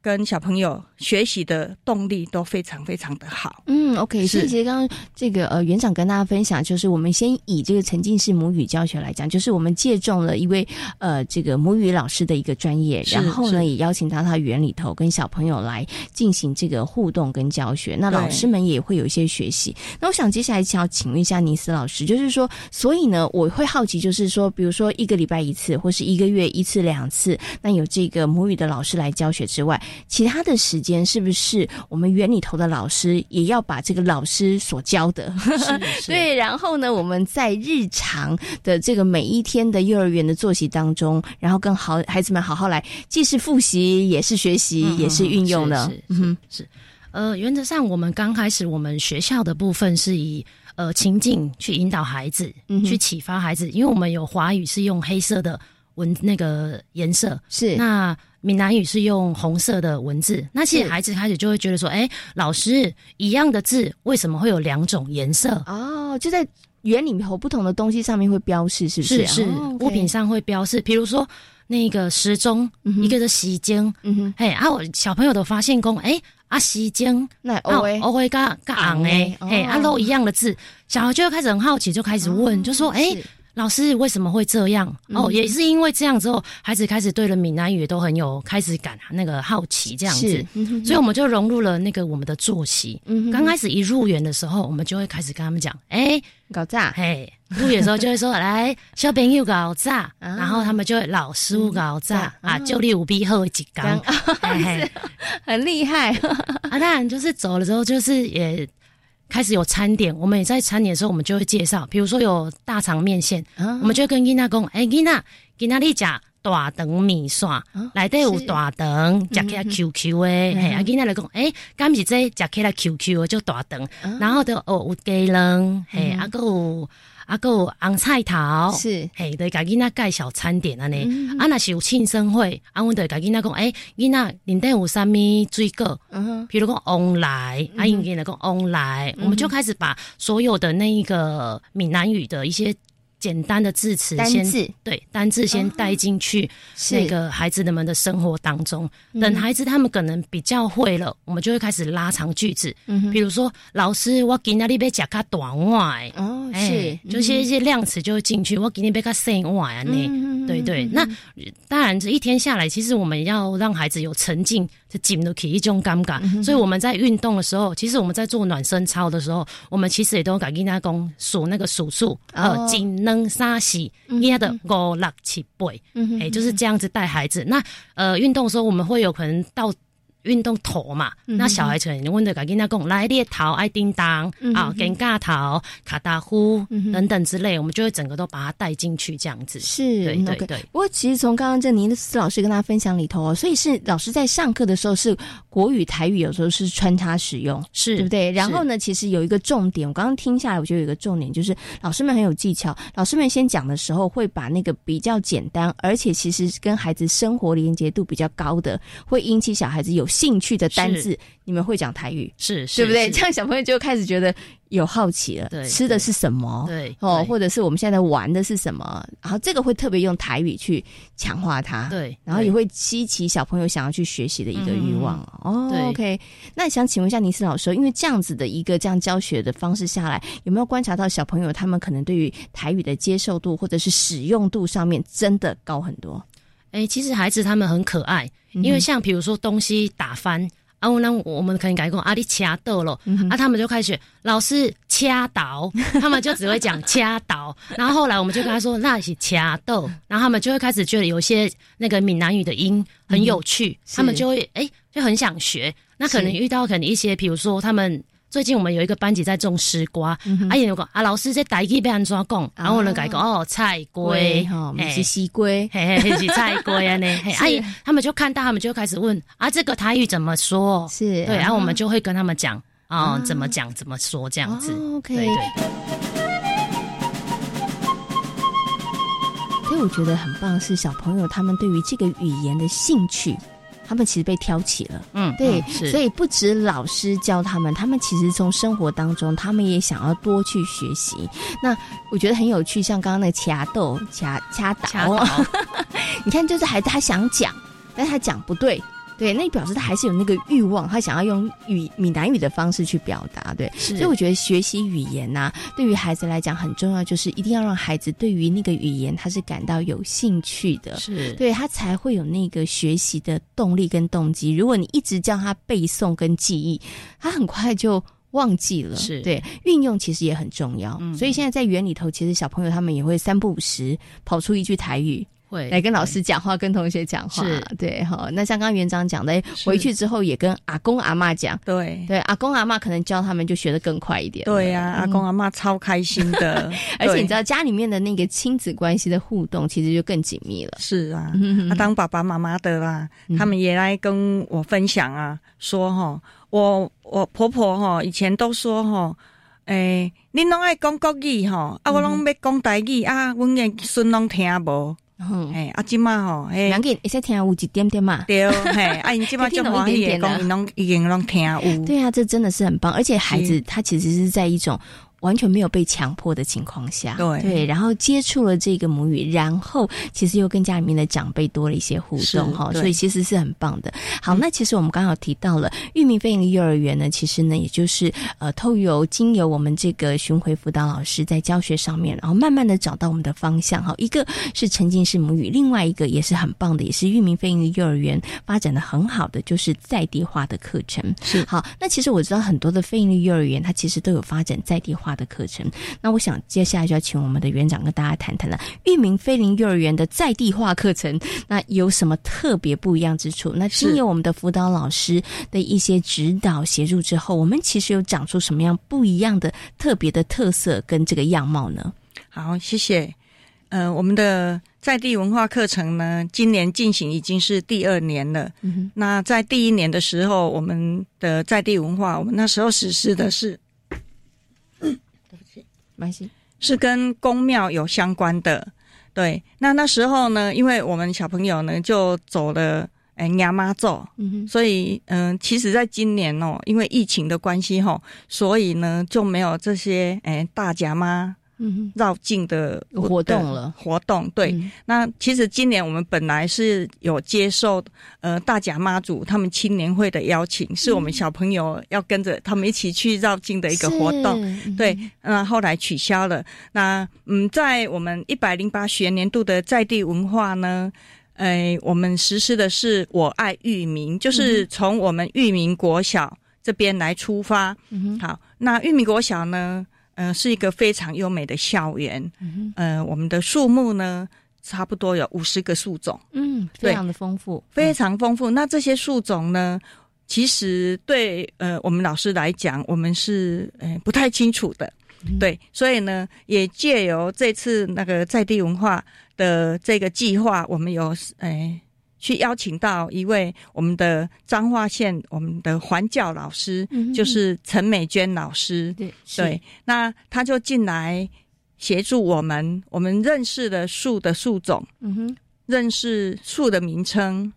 跟小朋友学习的动力都非常非常的好。嗯，OK，所以其实刚刚这个呃园长跟大家分享，就是我们先以这个沉浸式母语教学来讲，就是我们借重了一位呃这个母语老师的一个专业，然后呢也邀请到他园里头跟小朋友来进行这个互动跟教学。那老师们也会有一些学习。那我想接下来想要请问一下尼斯老师，就是说，所以呢我会好奇，就是说，比如说一个礼拜一次，或是一个月一次两次，那有这个母语的老师来教学之外。其他的时间是不是我们园里头的老师也要把这个老师所教的 对？然后呢，我们在日常的这个每一天的幼儿园的作息当中，然后跟好孩子们好好来，既是复习，也是学习，嗯、也是运用的。是是是,是，呃，原则上我们刚开始我们学校的部分是以呃情境去引导孩子，嗯、去启发孩子，因为我们有华语是用黑色的文那个颜色，是那。闽南语是用红色的文字，那其实孩子开始就会觉得说，哎，老师一样的字为什么会有两种颜色？哦，就在园里头不同的东西上面会标示，是不是？是是，哦、物品上会标示，比如说那个时钟，嗯、一个是洗精，嗯哼，嘿啊，我小朋友都发现讲，哎啊洗精，那欧威欧威嘎嘎昂哎，嘿啊都一样的字，小孩就会开始很好奇，就开始问，哦、就说，哎。老师为什么会这样？哦，嗯、也是因为这样之后，孩子开始对了闽南语都很有开始感，那个好奇这样子，嗯、所以我们就融入了那个我们的作息。嗯，刚开始一入园的时候，我们就会开始跟他们讲，哎，搞炸，嘿，入园的时候就会说，来，小朋友搞炸，然后他们就会老师傅搞炸。啊，就力五 B 后几缸，很厉害。啊。当然就是走了之后，就是也。开始有餐点，我们也在餐点的时候，我们就会介绍，比如说有大肠面线，我们就跟伊娜讲，哎，囡仔，囡仔你食大肠面线，内底有大肠，食起来 Q Q 的，嘿，啊，囡仔来讲，哎，敢是这食起来 Q Q 的就大肠，然后就哦有鸡卵，嘿，啊个有。啊，个红菜头是，嘿，对，家囡仔介绍餐点安尼，啊，若是有庆生会，啊，阮对家囡仔讲，诶，囡仔恁底有啥物水果？嗯哼，譬如讲翁来，啊，因囡仔讲翁来，我们就开始把所有的那一个闽南语的一些。简单的字词，单字对单字先带进去那个孩子们的生活当中。等孩子他们可能比较会了，我们就会开始拉长句子。嗯，比如说老师，我今天你被夹卡短外哦，是，就是一些量词就会进去。我今天被卡生外啊，那对对。那当然这一天下来，其实我们要让孩子有沉浸。这紧都可以一种尴尬，所以我们在运动的时候，其实我们在做暖身操的时候，我们其实也都给囡仔讲数那个数数，呃，紧能沙洗，捏的五六七八，哎，就是这样子带孩子。那呃，运动的时候我们会有可能到。运动头嘛，那小孩可能问的，跟他讲来猎头爱叮当啊，跟架头卡达呼等等之类，我们就会整个都把它带进去，这样子是，对对对。不过其实从刚刚这您的思老师跟大家分享里头哦，所以是老师在上课的时候是国语台语有时候是穿插使用，是对不对？然后呢，其实有一个重点，我刚刚听下来，我觉得有一个重点就是老师们很有技巧，老师们先讲的时候会把那个比较简单，而且其实跟孩子生活连接度比较高的，会引起小孩子有。兴趣的单字，你们会讲台语，是对不对？这样小朋友就开始觉得有好奇了。对，吃的是什么？对哦，或者是我们现在玩的是什么？然后这个会特别用台语去强化它。对，然后也会激起小朋友想要去学习的一个欲望。哦，OK。那想请问一下尼斯老师，因为这样子的一个这样教学的方式下来，有没有观察到小朋友他们可能对于台语的接受度或者是使用度上面真的高很多？哎，其实孩子他们很可爱，因为像比如说东西打翻，啊，我那我们可能改讲啊，你掐到了，啊，他们就开始老师掐倒，他们就只会讲掐倒，然后后来我们就跟他说那是掐豆，然后他们就会开始觉得有些那个闽南语的音很有趣，他们就会哎就很想学，那可能遇到可能一些比如说他们。最近我们有一个班级在种丝瓜，阿姨有个啊老师在台语被安怎讲，然后我们改讲哦菜龟，是西龟，嘿嘿是菜龟啊呢，阿姨他们就看到他们就开始问啊这个台语怎么说？是对，然后我们就会跟他们讲啊。怎么讲怎么说这样子，OK。所以我觉得很棒是小朋友他们对于这个语言的兴趣。他们其实被挑起了，嗯，对，所以不止老师教他们，他们其实从生活当中，他们也想要多去学习。那我觉得很有趣，像刚刚那个掐豆、掐掐倒，你看，就是孩子他想讲，但他讲不对。对，那表示他还是有那个欲望，他想要用语闽南语的方式去表达。对，所以我觉得学习语言呐，对于孩子来讲很重要，就是一定要让孩子对于那个语言他是感到有兴趣的，是对他才会有那个学习的动力跟动机。如果你一直叫他背诵跟记忆，他很快就忘记了。是对，运用其实也很重要。所以现在在园里头，其实小朋友他们也会三不五时跑出一句台语。会来跟老师讲话，跟同学讲话，对哈。那像刚刚园长讲的，回去之后也跟阿公阿妈讲，对。对，阿公阿妈可能教他们就学得更快一点。对呀，阿公阿妈超开心的，而且你知道家里面的那个亲子关系的互动，其实就更紧密了。是啊，啊，当爸爸妈妈的啦，他们也来跟我分享啊，说哈，我我婆婆哈以前都说哈，诶，恁拢爱讲国语哈，啊，我拢要讲台语啊，阮嘅孙拢听无。嘿，阿金嘛吼，哎，两个一些听有一点点嘛，对，嘿，阿姨金嘛就欢喜讲，伊拢已经拢听有，对啊，这真的是很棒，而且孩子他其实是在一种。完全没有被强迫的情况下，对对，然后接触了这个母语，然后其实又跟家里面的长辈多了一些互动哈，所以其实是很棒的。好，那其实我们刚好提到了玉明飞营幼儿园呢，其实呢，也就是呃，透由经由我们这个巡回辅导老师在教学上面，然后慢慢的找到我们的方向哈。一个是沉浸式母语，另外一个也是很棒的，也是玉明飞营幼儿园发展的很好的，就是在地化的课程。是好，那其实我知道很多的非营利幼儿园，它其实都有发展在地化。化的课程。那我想接下来就要请我们的园长跟大家谈谈了，域名飞林幼儿园的在地化课程，那有什么特别不一样之处？那经由我们的辅导老师的一些指导协助之后，我们其实有长出什么样不一样的特别的特色跟这个样貌呢？好，谢谢。呃，我们的在地文化课程呢，今年进行已经是第二年了。嗯、那在第一年的时候，我们的在地文化，我们那时候实施的是，起，没关系，是跟宫庙有相关的。对，那那时候呢，因为我们小朋友呢就走了。哎，娘妈咒，所以嗯，其实在今年哦，因为疫情的关系哈，所以呢就没有这些哎大甲妈绕境的活动了。活动对，那其实今年我们本来是有接受呃大甲妈祖他们青年会的邀请，是我们小朋友要跟着他们一起去绕境的一个活动。对，那后来取消了。那嗯，在我们一百零八学年度的在地文化呢。哎，我们实施的是“我爱域名”，就是从我们域名国小这边来出发。嗯好，那域名国小呢，嗯，是一个非常优美的校园。嗯，我们的树木呢，差不多有五十个树种。嗯，非常的丰富，非常丰富。那这些树种呢，其实对呃我们老师来讲，我们是呃不太清楚的。对，所以呢，也借由这次那个在地文化。的这个计划，我们有诶去邀请到一位我们的彰化县我们的环教老师，就是陈美娟老师。对，对，那他就进来协助我们，我们认识了树的树种，嗯哼，认识树的名称，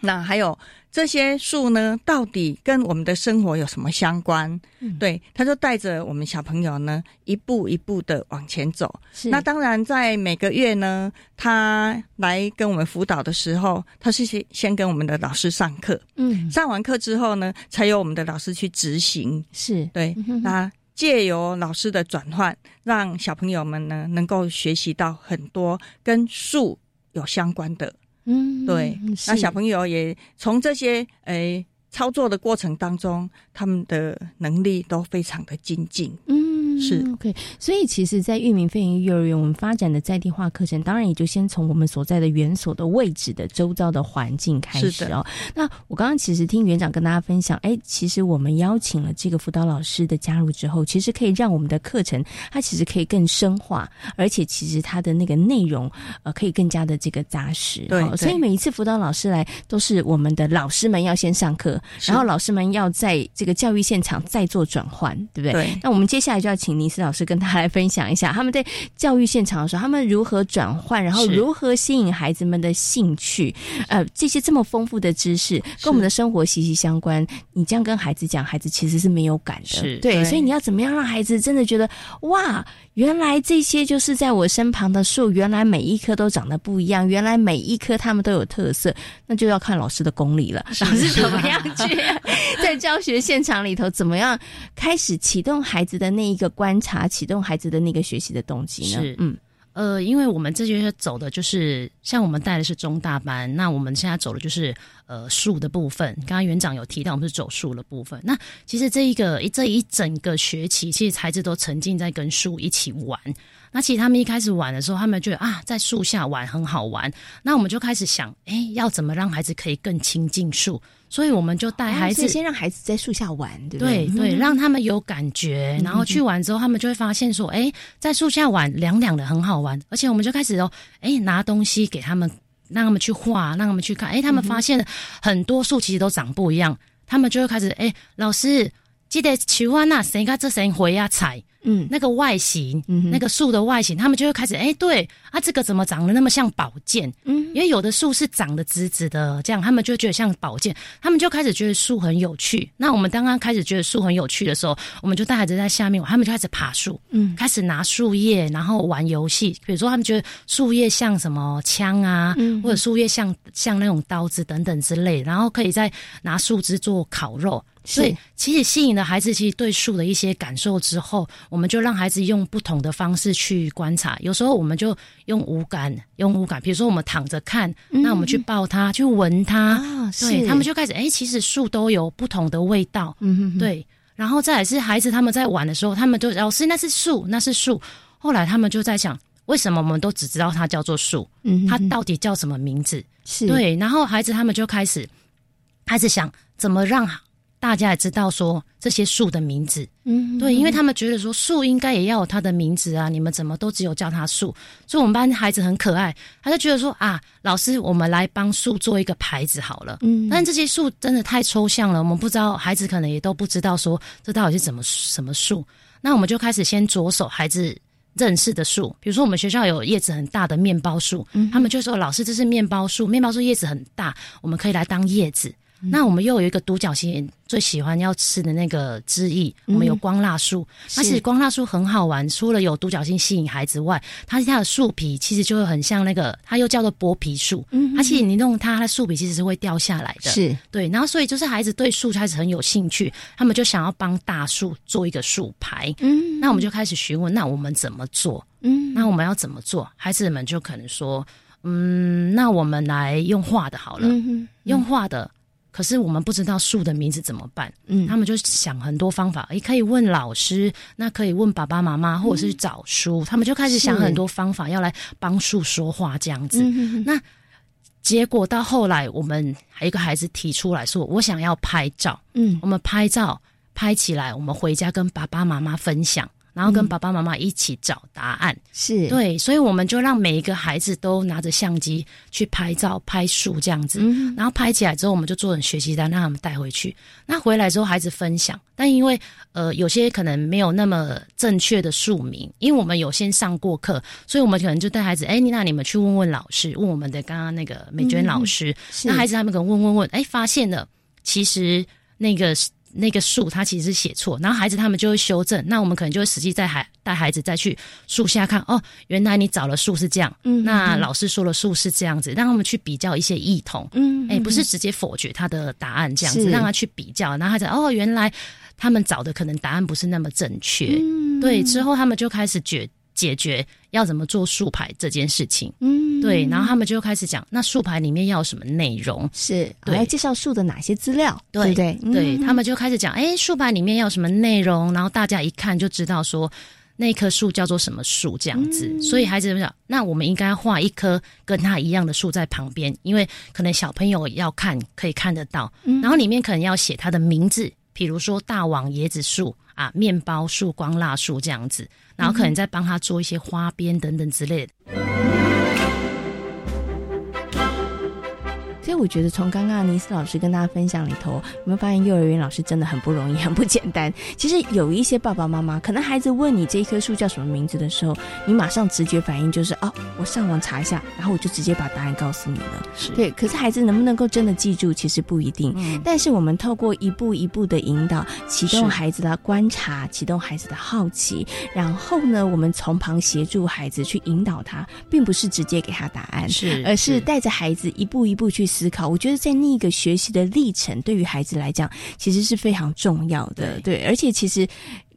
那还有。这些树呢，到底跟我们的生活有什么相关？对，他就带着我们小朋友呢，一步一步的往前走。那当然，在每个月呢，他来跟我们辅导的时候，他是先先跟我们的老师上课。嗯，上完课之后呢，才由我们的老师去执行。是对，那借由老师的转换，让小朋友们呢，能够学习到很多跟树有相关的。嗯，对，那小朋友也从这些诶操作的过程当中，他们的能力都非常的精进。嗯。是 OK，所以其实，在育民飞行幼儿园，我们发展的在地化课程，当然也就先从我们所在的园所的位置的周遭的环境开始哦。那我刚刚其实听园长跟大家分享，哎，其实我们邀请了这个辅导老师的加入之后，其实可以让我们的课程它其实可以更深化，而且其实它的那个内容呃可以更加的这个扎实。对，所以每一次辅导老师来，都是我们的老师们要先上课，然后老师们要在这个教育现场再做转换，对不对？对。那我们接下来就要请。请尼斯老师跟他来分享一下，他们在教育现场的时候，他们如何转换，然后如何吸引孩子们的兴趣？呃，这些这么丰富的知识，跟我们的生活息息相关。你这样跟孩子讲，孩子其实是没有感的，对。所以你要怎么样让孩子真的觉得哇，原来这些就是在我身旁的树，原来每一棵都长得不一样，原来每一棵他们都有特色，那就要看老师的功力了。老师怎么样去 在教学现场里头，怎么样开始启动孩子的那一个。观察启动孩子的那个学习的动机呢？是，嗯，呃，因为我们这些走的就是像我们带的是中大班，那我们现在走的就是呃数的部分。刚刚园长有提到，我们是走数的部分。那其实这一个这一整个学期，其实孩子都沉浸在跟数一起玩。那其实他们一开始玩的时候，他们觉得啊，在树下玩很好玩。那我们就开始想，哎，要怎么让孩子可以更亲近树？所以我们就带孩子先让孩子在树下玩，对不对？对对，让他们有感觉，然后去玩之后，他们就会发现说，哎，在树下玩凉凉的很好玩。而且我们就开始哦，哎，拿东西给他们，让他们去画，让他们去看。哎，他们发现很多树其实都长不一样，他们就会开始哎，老师记得去玩那谁看这谁回呀采。嗯，那个外形，那个树的外形，他们就会开始，哎，对啊，这个怎么长得那么像宝剑？嗯，因为有的树是长得直直的，这样他们就觉得像宝剑，他们就开始觉得树很有趣。那我们刚刚开始觉得树很有趣的时候，我们就带孩子在下面，他们就开始爬树，嗯，开始拿树叶，然后玩游戏。比如说，他们觉得树叶像什么枪啊，嗯或者树叶像像那种刀子等等之类，然后可以再拿树枝做烤肉。所以，其实吸引了孩子，其实对树的一些感受之后，我们就让孩子用不同的方式去观察。有时候，我们就用五感，用五感，比如说我们躺着看，那我们去抱它，去闻它，对他们就开始，哎，其实树都有不同的味道，嗯，对。然后再来是孩子他们在玩的时候，他们就老师那是树，那是树。后来他们就在想，为什么我们都只知道它叫做树？嗯，它到底叫什么名字？是对。然后孩子他们就开始开始想怎么让。大家也知道说这些树的名字，嗯，对，因为他们觉得说树应该也要有它的名字啊，你们怎么都只有叫它树？所以我们班孩子很可爱，他就觉得说啊，老师，我们来帮树做一个牌子好了。嗯，但这些树真的太抽象了，我们不知道，孩子可能也都不知道说这到底是怎么什么树。那我们就开始先着手孩子认识的树，比如说我们学校有叶子很大的面包树，他们就说老师这是面包树，面包树叶子很大，我们可以来当叶子。那我们又有一个独角仙最喜欢要吃的那个枝叶，我们有光蜡树。其实光蜡树很好玩，除了有独角仙吸引孩子外，它它的树皮其实就会很像那个，它又叫做剥皮树。嗯，它其实你弄它，它树皮其实是会掉下来的。是对，然后所以就是孩子对树开始很有兴趣，他们就想要帮大树做一个树牌。嗯，那我们就开始询问，那我们怎么做？嗯，那我们要怎么做？孩子们就可能说，嗯，那我们来用画的好了，用画的。可是我们不知道树的名字怎么办？嗯，他们就想很多方法，也可以问老师，那可以问爸爸妈妈，或者是找书。他们就开始想很多方法，要来帮树说话这样子。那结果到后来，我们还有一个孩子提出来说：“我想要拍照。”嗯，我们拍照拍起来，我们回家跟爸爸妈妈分享。然后跟爸爸妈妈一起找答案，是对，所以我们就让每一个孩子都拿着相机去拍照、拍树这样子。然后拍起来之后，我们就做成学习单，让他们带回去。那回来之后，孩子分享，但因为呃有些可能没有那么正确的树名，因为我们有先上过课，所以我们可能就带孩子，哎，那你们去问问老师，问我们的刚刚那个美娟老师。那孩子他们可能问问问，哎，发现了其实那个。那个数，它其实是写错，然后孩子他们就会修正。那我们可能就会实际在孩带孩子再去树下看，哦，原来你找了数是这样，嗯，那老师说了数是这样子，让他们去比较一些异同，嗯，哎，不是直接否决他的答案这样子，让他去比较，然后他才哦，原来他们找的可能答案不是那么正确，对，之后他们就开始决。解决要怎么做竖排这件事情，嗯，对，然后他们就开始讲，那竖排里面要什么内容？是，我要介绍树的哪些资料？对对对，他们就开始讲，哎，竖排里面要什么内容？然后大家一看就知道说，那棵树叫做什么树这样子。所以孩子们讲，那我们应该画一棵跟它一样的树在旁边，因为可能小朋友要看可以看得到，然后里面可能要写它的名字，比如说大王椰子树。啊，面包树、光蜡树这样子，然后可能再帮他做一些花边等等之类的。所以我觉得，从刚刚尼斯老师跟大家分享里头，有没有发现幼儿园老师真的很不容易，很不简单？其实有一些爸爸妈妈，可能孩子问你这一棵树叫什么名字的时候，你马上直觉反应就是哦，我上网查一下，然后我就直接把答案告诉你了。是对，可是孩子能不能够真的记住，其实不一定。嗯。但是我们透过一步一步的引导，启动孩子的观察，启动孩子的好奇，然后呢，我们从旁协助孩子去引导他，并不是直接给他答案，是，而是带着孩子一步一步去。思考，我觉得在那个学习的历程，对于孩子来讲，其实是非常重要的。对，而且其实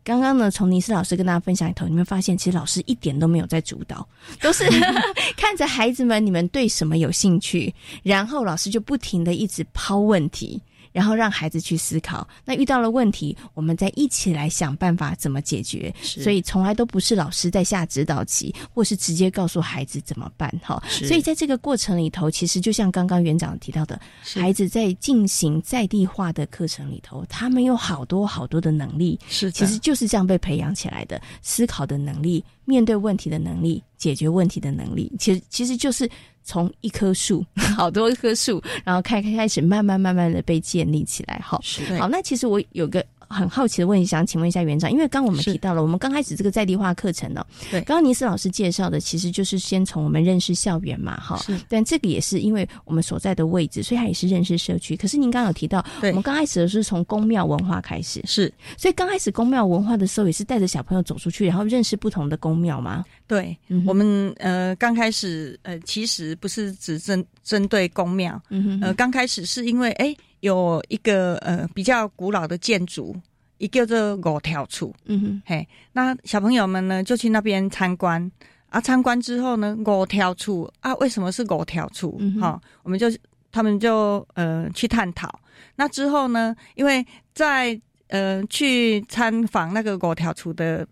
刚刚呢，从尼斯老师跟大家分享里头，你们发现，其实老师一点都没有在主导，都是 看着孩子们，你们对什么有兴趣，然后老师就不停的一直抛问题。然后让孩子去思考，那遇到了问题，我们再一起来想办法怎么解决。所以从来都不是老师在下指导棋，或是直接告诉孩子怎么办。哈，所以在这个过程里头，其实就像刚刚园长提到的，孩子在进行在地化的课程里头，他们有好多好多的能力，是其实就是这样被培养起来的，思考的能力、面对问题的能力、解决问题的能力，其实其实就是。从一棵树，好多棵树，然后开开开始慢慢慢慢的被建立起来，哈。好，那其实我有个。很好奇的问题，想请问一下园长，因为刚我们提到了，我们刚开始这个在地化课程呢，对，刚刚尼斯老师介绍的，其实就是先从我们认识校园嘛，哈，是，但这个也是因为我们所在的位置，所以它也是认识社区。可是您刚刚有提到，我们刚开始的是从宫庙文化开始，是，所以刚开始宫庙文化的时候，也是带着小朋友走出去，然后认识不同的宫庙吗？对，我们呃刚开始呃其实不是只针针对宫庙，嗯呃刚开始是因为哎有一个呃比较古老的建筑。一叫做五条厝，嗯哼，嘿，那小朋友们呢就去那边参观啊，参观之后呢，五条厝啊，为什么是五条厝？哈，我们就他们就呃去探讨。那之后呢，因为在呃去参访那个五条处的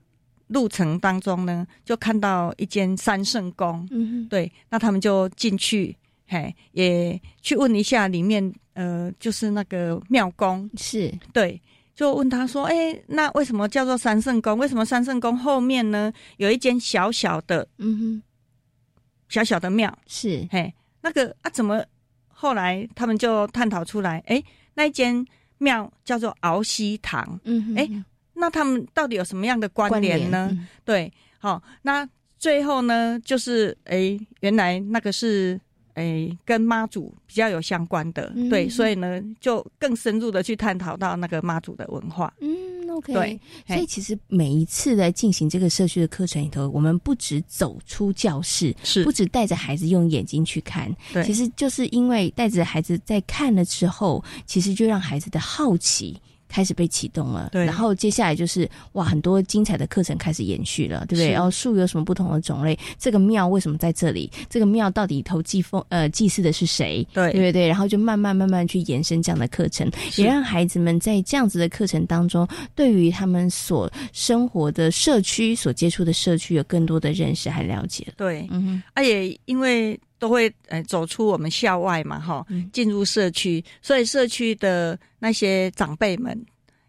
路程当中呢，就看到一间三圣宫，嗯，对，那他们就进去，嘿，也去问一下里面，呃，就是那个庙公，是对，就问他说，哎，那为什么叫做三圣宫？为什么三圣宫后面呢有一间小小的，嗯哼，小小的庙？是，嘿，那个啊，怎么后来他们就探讨出来，哎，那一间。庙叫做鳌溪堂，嗯哼，哎，那他们到底有什么样的关联呢？对，好，那最后呢，就是哎，原来那个是哎跟妈祖比较有相关的，对，所以呢，就更深入的去探讨到那个妈祖的文化，嗯。对，所以其实每一次在进行这个社区的课程里头，我们不止走出教室，是不止带着孩子用眼睛去看，对，其实就是因为带着孩子在看了之后，其实就让孩子的好奇。开始被启动了，对，然后接下来就是哇，很多精彩的课程开始延续了，对不对？然后树有什么不同的种类？这个庙为什么在这里？这个庙到底投祭奉呃祭祀的是谁？对，对不对？然后就慢慢慢慢去延伸这样的课程，也让孩子们在这样子的课程当中，对于他们所生活的社区、所接触的社区有更多的认识和了解。对，嗯哼，啊也因为。都会呃走出我们校外嘛，哈，进入社区，所以社区的那些长辈们，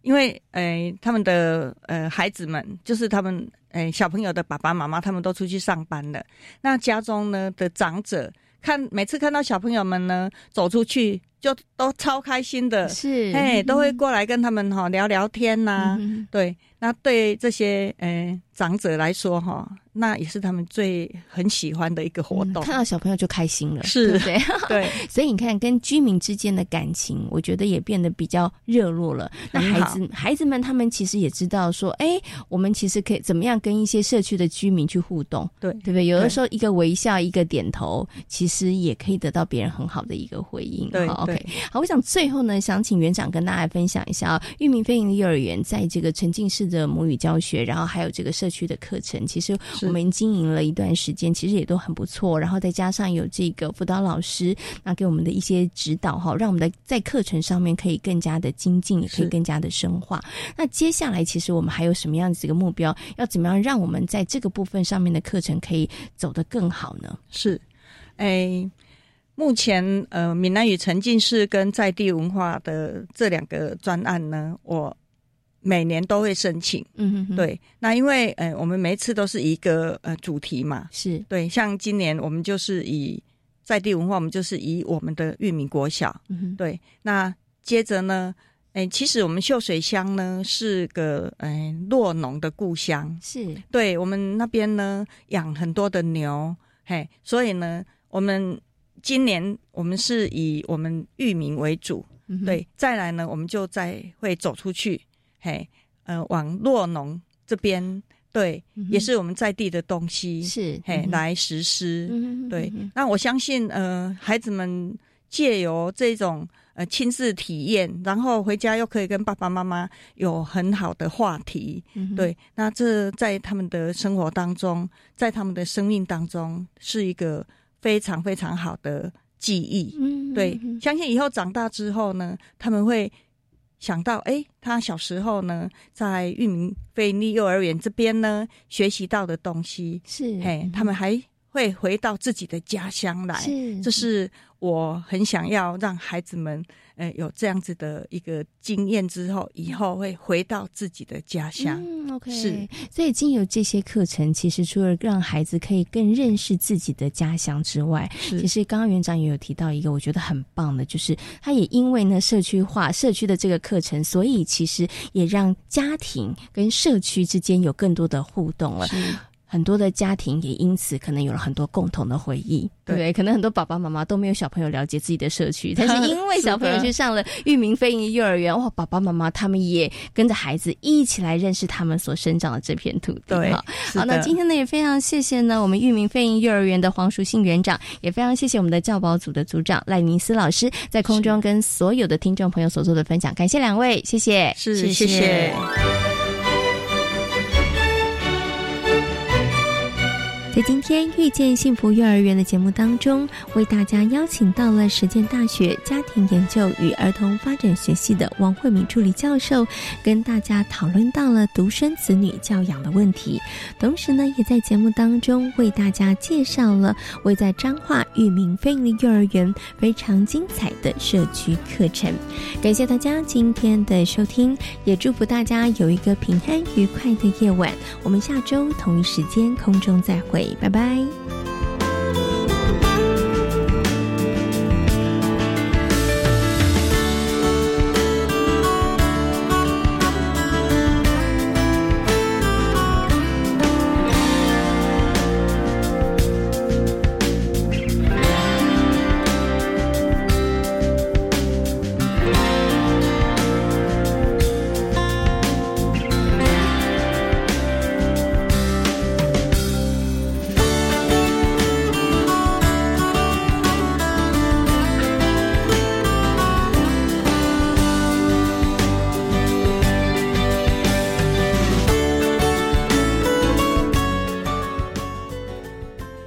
因为呃他们的呃孩子们，就是他们呃小朋友的爸爸妈妈，他们都出去上班了，那家中呢的长者看每次看到小朋友们呢走出去，就都超开心的，是，哎，都会过来跟他们哈聊聊天呐，对，那对这些呃长者来说哈。那也是他们最很喜欢的一个活动，看到小朋友就开心了，是，对 对。所以你看，跟居民之间的感情，我觉得也变得比较热络了。那孩子孩子们他们其实也知道说，哎，我们其实可以怎么样跟一些社区的居民去互动，对对不对？有的时候一个微笑，一个点头，其实也可以得到别人很好的一个回应。对，OK。好，我想最后呢，想请园长跟大家分享一下啊玉明飞行幼儿园在这个沉浸式的母语教学，然后还有这个社区的课程，其实我们经营了。一段时间其实也都很不错，然后再加上有这个辅导老师那给我们的一些指导哈，让我们的在课程上面可以更加的精进，也可以更加的深化。那接下来其实我们还有什么样子一个目标？要怎么样让我们在这个部分上面的课程可以走得更好呢？是，哎，目前呃，闽南语沉浸式跟在地文化的这两个专案呢，我。每年都会申请，嗯哼，对，那因为呃，我们每一次都是一个呃主题嘛，是。对，像今年我们就是以在地文化，我们就是以我们的玉米国小，嗯哼，对，那接着呢，哎，其实我们秀水乡呢是个哎洛农的故乡，是。对我们那边呢养很多的牛，嘿，所以呢，我们今年我们是以我们域名为主，对，再来呢，我们就再会走出去。嘿，呃，往洛农这边，对，也是我们在地的东西，是嘿来实施，对。那我相信，呃，孩子们借由这种呃亲自体验，然后回家又可以跟爸爸妈妈有很好的话题，对。那这在他们的生活当中，在他们的生命当中，是一个非常非常好的记忆，嗯，对。相信以后长大之后呢，他们会。想到，哎，他小时候呢，在玉明菲利幼儿园这边呢，学习到的东西是，嘿，他们还会回到自己的家乡来，是，这是我很想要让孩子们。呃，有这样子的一个经验之后，以后会回到自己的家乡。嗯，OK，是。所以，经由这些课程，其实除了让孩子可以更认识自己的家乡之外，其实刚刚园长也有提到一个我觉得很棒的，就是他也因为呢社区化、社区的这个课程，所以其实也让家庭跟社区之间有更多的互动了。很多的家庭也因此可能有了很多共同的回忆，对不对？可能很多爸爸妈妈都没有小朋友了解自己的 社区，但是因为小朋友去上了域名飞鹰幼儿园，哇，爸爸妈妈他们也跟着孩子一起来认识他们所生长的这片土地。对，好，那今天呢也非常谢谢呢我们域名飞鹰幼儿园的黄淑信园长，也非常谢谢我们的教保组的组长赖明思老师在空中跟所有的听众朋友所做的分享，感谢两位，谢谢，是谢谢。在今天遇见幸福幼儿园的节目当中，为大家邀请到了实践大学家庭研究与儿童发展学系的王慧敏助理教授，跟大家讨论到了独生子女教养的问题。同时呢，也在节目当中为大家介绍了位在彰化裕民飞利幼儿园非常精彩的社区课程。感谢大家今天的收听，也祝福大家有一个平安愉快的夜晚。我们下周同一时间空中再会，拜拜。